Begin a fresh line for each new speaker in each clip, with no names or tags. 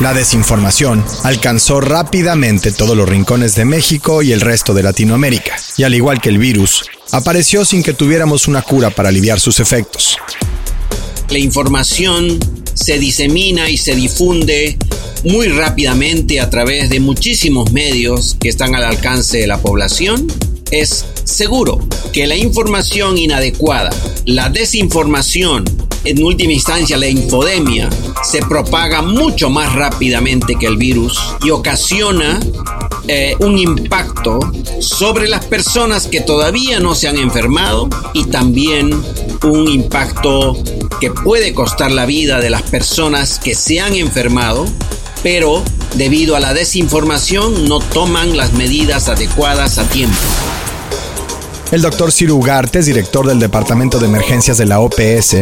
La desinformación alcanzó rápidamente todos los rincones de México y el resto de Latinoamérica, y al igual que el virus, apareció sin que tuviéramos una cura para aliviar sus efectos.
La información se disemina y se difunde muy rápidamente a través de muchísimos medios que están al alcance de la población. Es seguro que la información inadecuada, la desinformación, en última instancia la infodemia, se propaga mucho más rápidamente que el virus y ocasiona eh, un impacto sobre las personas que todavía no se han enfermado y también un impacto que puede costar la vida de las personas que se han enfermado, pero debido a la desinformación no toman las medidas adecuadas a tiempo.
El doctor Ciro Ugarte director del Departamento de Emergencias de la OPS,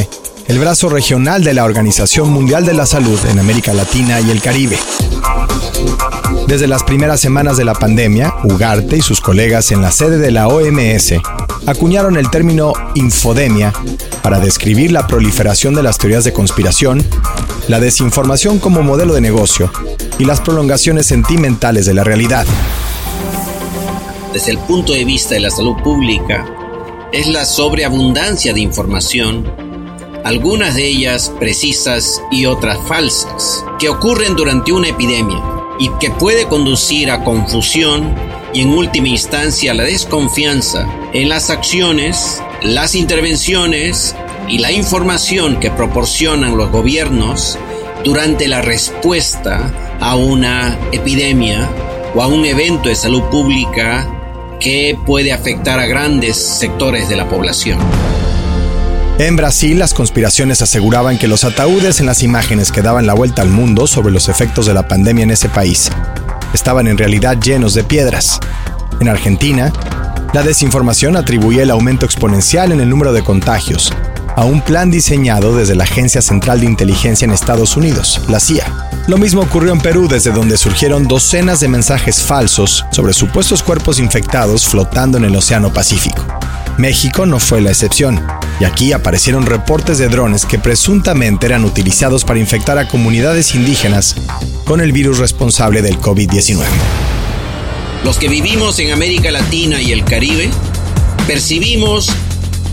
el brazo regional de la Organización Mundial de la Salud en América Latina y el Caribe. Desde las primeras semanas de la pandemia, Ugarte y sus colegas en la sede de la OMS acuñaron el término infodemia para describir la proliferación de las teorías de conspiración, la desinformación como modelo de negocio y las prolongaciones sentimentales de la realidad.
Desde el punto de vista de la salud pública, es la sobreabundancia de información algunas de ellas precisas y otras falsas, que ocurren durante una epidemia y que puede conducir a confusión y en última instancia a la desconfianza en las acciones, las intervenciones y la información que proporcionan los gobiernos durante la respuesta a una epidemia o a un evento de salud pública que puede afectar a grandes sectores de la población.
En Brasil, las conspiraciones aseguraban que los ataúdes en las imágenes que daban la vuelta al mundo sobre los efectos de la pandemia en ese país estaban en realidad llenos de piedras. En Argentina, la desinformación atribuía el aumento exponencial en el número de contagios a un plan diseñado desde la Agencia Central de Inteligencia en Estados Unidos, la CIA. Lo mismo ocurrió en Perú, desde donde surgieron docenas de mensajes falsos sobre supuestos cuerpos infectados flotando en el Océano Pacífico. México no fue la excepción, y aquí aparecieron reportes de drones que presuntamente eran utilizados para infectar a comunidades indígenas con el virus responsable del COVID-19.
Los que vivimos en América Latina y el Caribe percibimos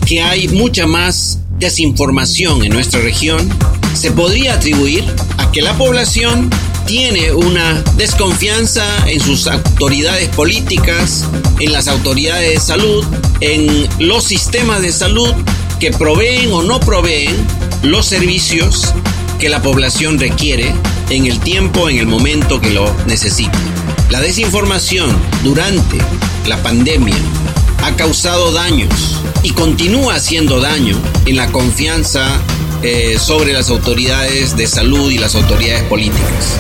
que hay mucha más desinformación en nuestra región. Se podría atribuir a que la población tiene una desconfianza en sus autoridades políticas, en las autoridades de salud, en los sistemas de salud que proveen o no proveen los servicios que la población requiere en el tiempo, en el momento que lo necesita. La desinformación durante la pandemia ha causado daños y continúa haciendo daño en la confianza eh, sobre las autoridades de salud y las autoridades políticas.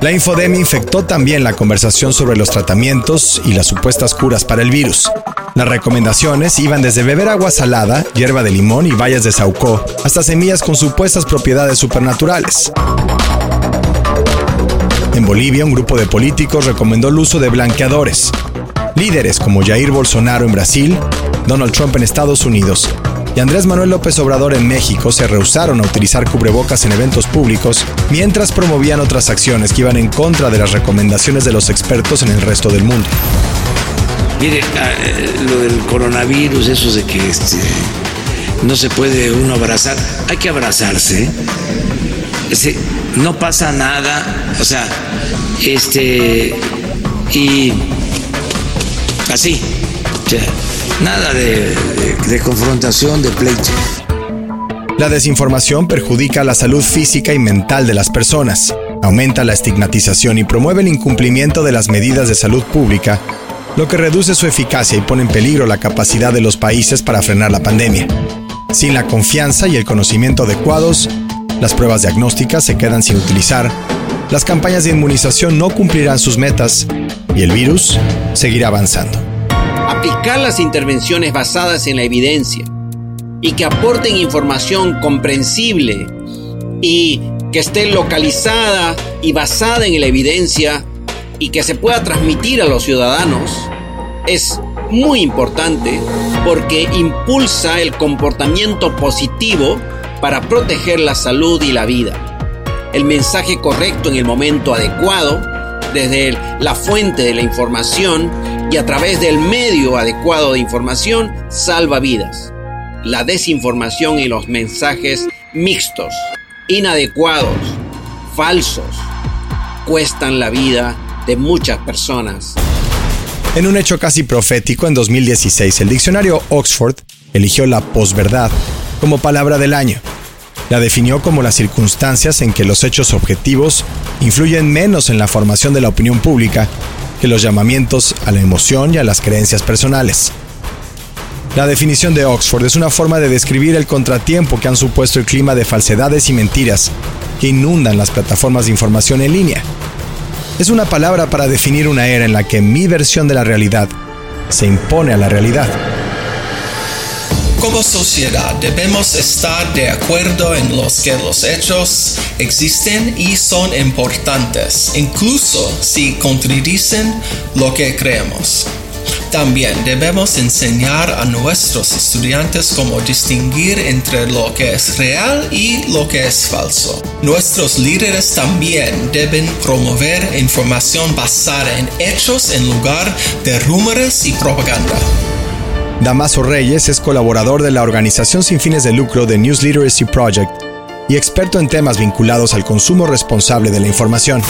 La infodemia infectó también la conversación sobre los tratamientos y las supuestas curas para el virus. Las recomendaciones iban desde beber agua salada, hierba de limón y bayas de saucó, hasta semillas con supuestas propiedades supernaturales. En Bolivia, un grupo de políticos recomendó el uso de blanqueadores. Líderes como Jair Bolsonaro en Brasil, Donald Trump en Estados Unidos y Andrés Manuel López Obrador en México se rehusaron a utilizar cubrebocas en eventos públicos mientras promovían otras acciones que iban en contra de las recomendaciones de los expertos en el resto del mundo.
Mire, ah, eh, lo del coronavirus, eso de que este, no se puede uno abrazar, hay que abrazarse. no pasa nada, o sea, este, y así, Nada de, confrontación, de pleito.
La desinformación perjudica la salud física y mental de las personas, aumenta la estigmatización y promueve el incumplimiento de las medidas de salud pública, lo que reduce su eficacia y pone en peligro la capacidad de los países para frenar la pandemia. Sin la confianza y el conocimiento adecuados, las pruebas diagnósticas se quedan sin utilizar, las campañas de inmunización no cumplirán sus metas y el virus seguirá avanzando
las intervenciones basadas en la evidencia y que aporten información comprensible y que esté localizada y basada en la evidencia y que se pueda transmitir a los ciudadanos es muy importante porque impulsa el comportamiento positivo para proteger la salud y la vida. el mensaje correcto en el momento adecuado, desde la fuente de la información y a través del medio adecuado de información, salva vidas. La desinformación y los mensajes mixtos, inadecuados, falsos, cuestan la vida de muchas personas.
En un hecho casi profético, en 2016, el diccionario Oxford eligió la posverdad como palabra del año. La definió como las circunstancias en que los hechos objetivos influyen menos en la formación de la opinión pública que los llamamientos a la emoción y a las creencias personales. La definición de Oxford es una forma de describir el contratiempo que han supuesto el clima de falsedades y mentiras que inundan las plataformas de información en línea. Es una palabra para definir una era en la que mi versión de la realidad se impone a la realidad.
Como sociedad debemos estar de acuerdo en los que los hechos existen y son importantes, incluso si contradicen lo que creemos. También debemos enseñar a nuestros estudiantes cómo distinguir entre lo que es real y lo que es falso. Nuestros líderes también deben promover información basada en hechos en lugar de rumores y propaganda.
Damaso Reyes es colaborador de la organización sin fines de lucro The News Literacy Project y experto en temas vinculados al consumo responsable de la información.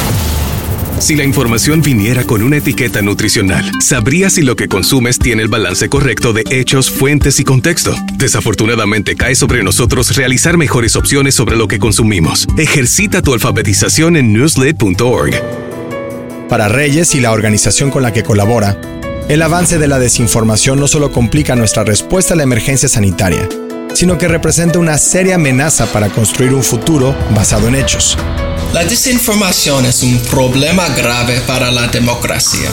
Si la información viniera con una etiqueta nutricional, sabrías si lo que consumes tiene el balance correcto de hechos, fuentes y contexto. Desafortunadamente cae sobre nosotros realizar mejores opciones sobre lo que consumimos. Ejercita tu alfabetización en newslet.org.
Para Reyes y la organización con la que colabora, el avance de la desinformación no solo complica nuestra respuesta a la emergencia sanitaria, sino que representa una seria amenaza para construir un futuro basado en hechos.
La desinformación es un problema grave para la democracia.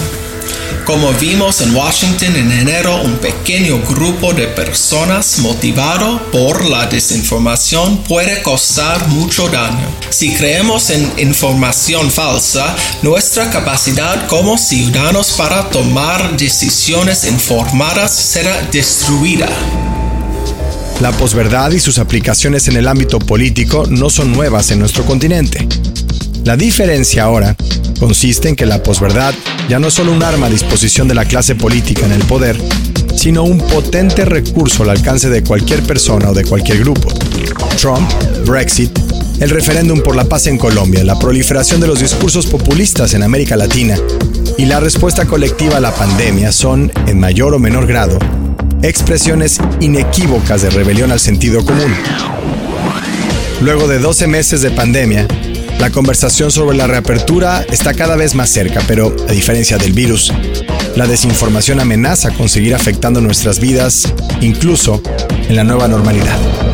Como vimos en Washington en enero, un pequeño grupo de personas motivado por la desinformación puede causar mucho daño. Si creemos en información falsa, nuestra capacidad como ciudadanos para tomar decisiones informadas será destruida.
La posverdad y sus aplicaciones en el ámbito político no son nuevas en nuestro continente. La diferencia ahora consiste en que la posverdad ya no es solo un arma a disposición de la clase política en el poder, sino un potente recurso al alcance de cualquier persona o de cualquier grupo. Trump, Brexit, el referéndum por la paz en Colombia, la proliferación de los discursos populistas en América Latina y la respuesta colectiva a la pandemia son, en mayor o menor grado, expresiones inequívocas de rebelión al sentido común. Luego de 12 meses de pandemia, la conversación sobre la reapertura está cada vez más cerca, pero a diferencia del virus, la desinformación amenaza con seguir afectando nuestras vidas, incluso en la nueva normalidad.